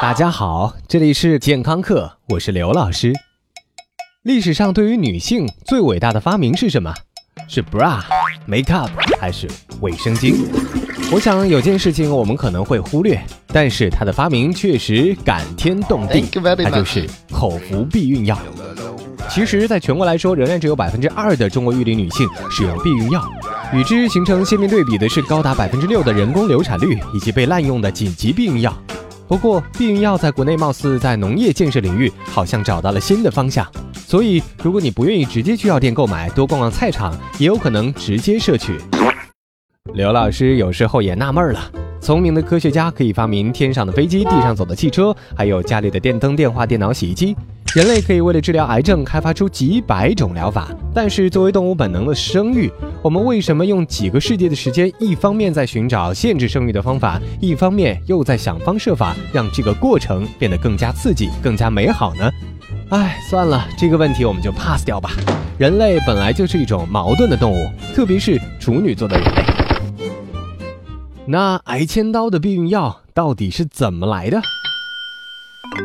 大家好，这里是健康课，我是刘老师。历史上对于女性最伟大的发明是什么？是 bra、makeup 还是卫生巾？我想有件事情我们可能会忽略，但是它的发明确实感天动地，它就是口服避孕药。其实，在全国来说，仍然只有百分之二的中国育龄女性使用避孕药，与之形成鲜明对比的是高达百分之六的人工流产率以及被滥用的紧急避孕药。不过，避孕药在国内貌似在农业建设领域好像找到了新的方向，所以如果你不愿意直接去药店购买，多逛逛菜场，也有可能直接摄取。刘老师有时候也纳闷了，聪明的科学家可以发明天上的飞机、地上走的汽车，还有家里的电灯、电话、电脑、洗衣机。人类可以为了治疗癌症开发出几百种疗法，但是作为动物本能的生育，我们为什么用几个世纪的时间，一方面在寻找限制生育的方法，一方面又在想方设法让这个过程变得更加刺激、更加美好呢？哎，算了，这个问题我们就 pass 掉吧。人类本来就是一种矛盾的动物，特别是处女座的人类。那挨千刀的避孕药到底是怎么来的？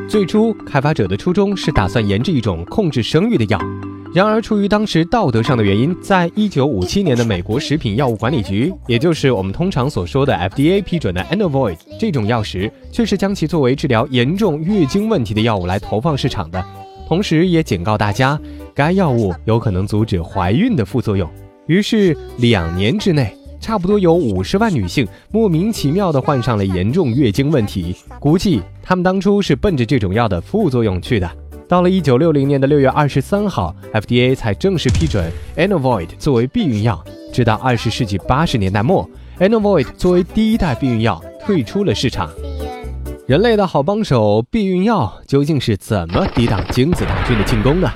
最初，开发者的初衷是打算研制一种控制生育的药。然而，出于当时道德上的原因，在一九五七年的美国食品药物管理局，也就是我们通常所说的 FDA 批准的 Enovoid 这种药时，却是将其作为治疗严重月经问题的药物来投放市场的。同时，也警告大家，该药物有可能阻止怀孕的副作用。于是，两年之内。差不多有五十万女性莫名其妙地患上了严重月经问题，估计她们当初是奔着这种药的副作用去的。到了一九六零年的六月二十三号，FDA 才正式批准 Enovoid 作为避孕药。直到二十世纪八十年代末，Enovoid 作为第一代避孕药退出了市场。人类的好帮手避孕药究竟是怎么抵挡精子大军的进攻的？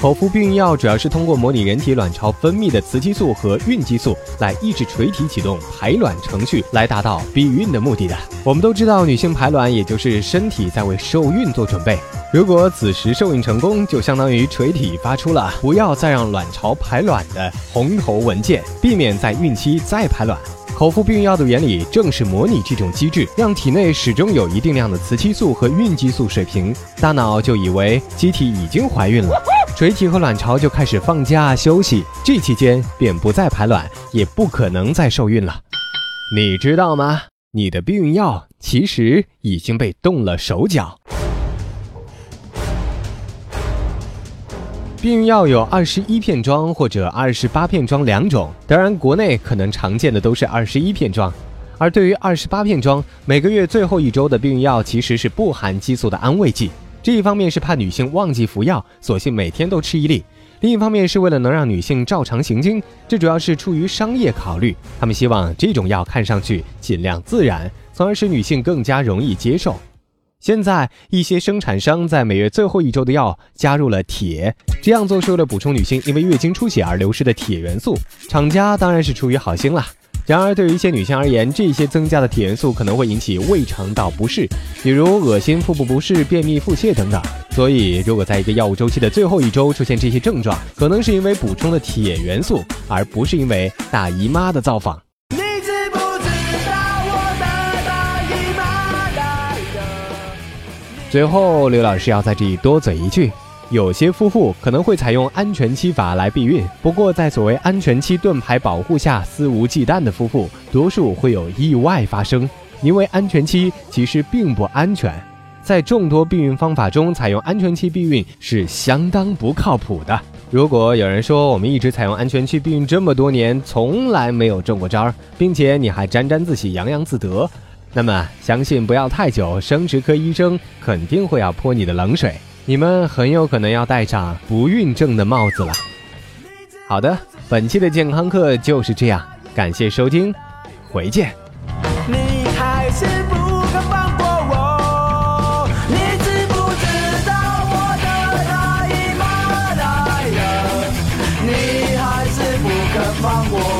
口服避孕药主要是通过模拟人体卵巢分泌的雌激素和孕激素来抑制垂体启动排卵程序，来达到避孕的目的的。我们都知道，女性排卵也就是身体在为受孕做准备。如果此时受孕成功，就相当于垂体发出了不要再让卵巢排卵的红头文件，避免在孕期再排卵。口服避孕药的原理正是模拟这种机制，让体内始终有一定量的雌激素和孕激素水平，大脑就以为机体已经怀孕了。垂体和卵巢就开始放假休息，这期间便不再排卵，也不可能再受孕了。你知道吗？你的避孕药其实已经被动了手脚。避孕药有二十一片装或者二十八片装两种，当然国内可能常见的都是二十一片装。而对于二十八片装，每个月最后一周的避孕药其实是不含激素的安慰剂。这一方面是怕女性忘记服药，索性每天都吃一粒；另一方面是为了能让女性照常行经，这主要是出于商业考虑。他们希望这种药看上去尽量自然，从而使女性更加容易接受。现在一些生产商在每月最后一周的药加入了铁，这样做是为了补充女性因为月经出血而流失的铁元素。厂家当然是出于好心了。然而，对于一些女性而言，这些增加的铁元素可能会引起胃肠道不适，比如恶心、腹部不适、便秘、腹泻等等。所以，如果在一个药物周期的最后一周出现这些症状，可能是因为补充了铁元素，而不是因为大姨妈的造访。最后，刘老师要在这里多嘴一句。有些夫妇可能会采用安全期法来避孕，不过在所谓安全期盾牌保护下肆无忌惮的夫妇，多数会有意外发生，因为安全期其实并不安全。在众多避孕方法中，采用安全期避孕是相当不靠谱的。如果有人说我们一直采用安全期避孕这么多年，从来没有中过招，并且你还沾沾自喜、洋洋自得，那么相信不要太久，生殖科医生肯定会要泼你的冷水。你们很有可能要戴上不孕症的帽子了。好的，本期的健康课就是这样，感谢收听，回见。你还是不肯放过我，你知不知道我的大姨妈来了？你还是不肯放过我。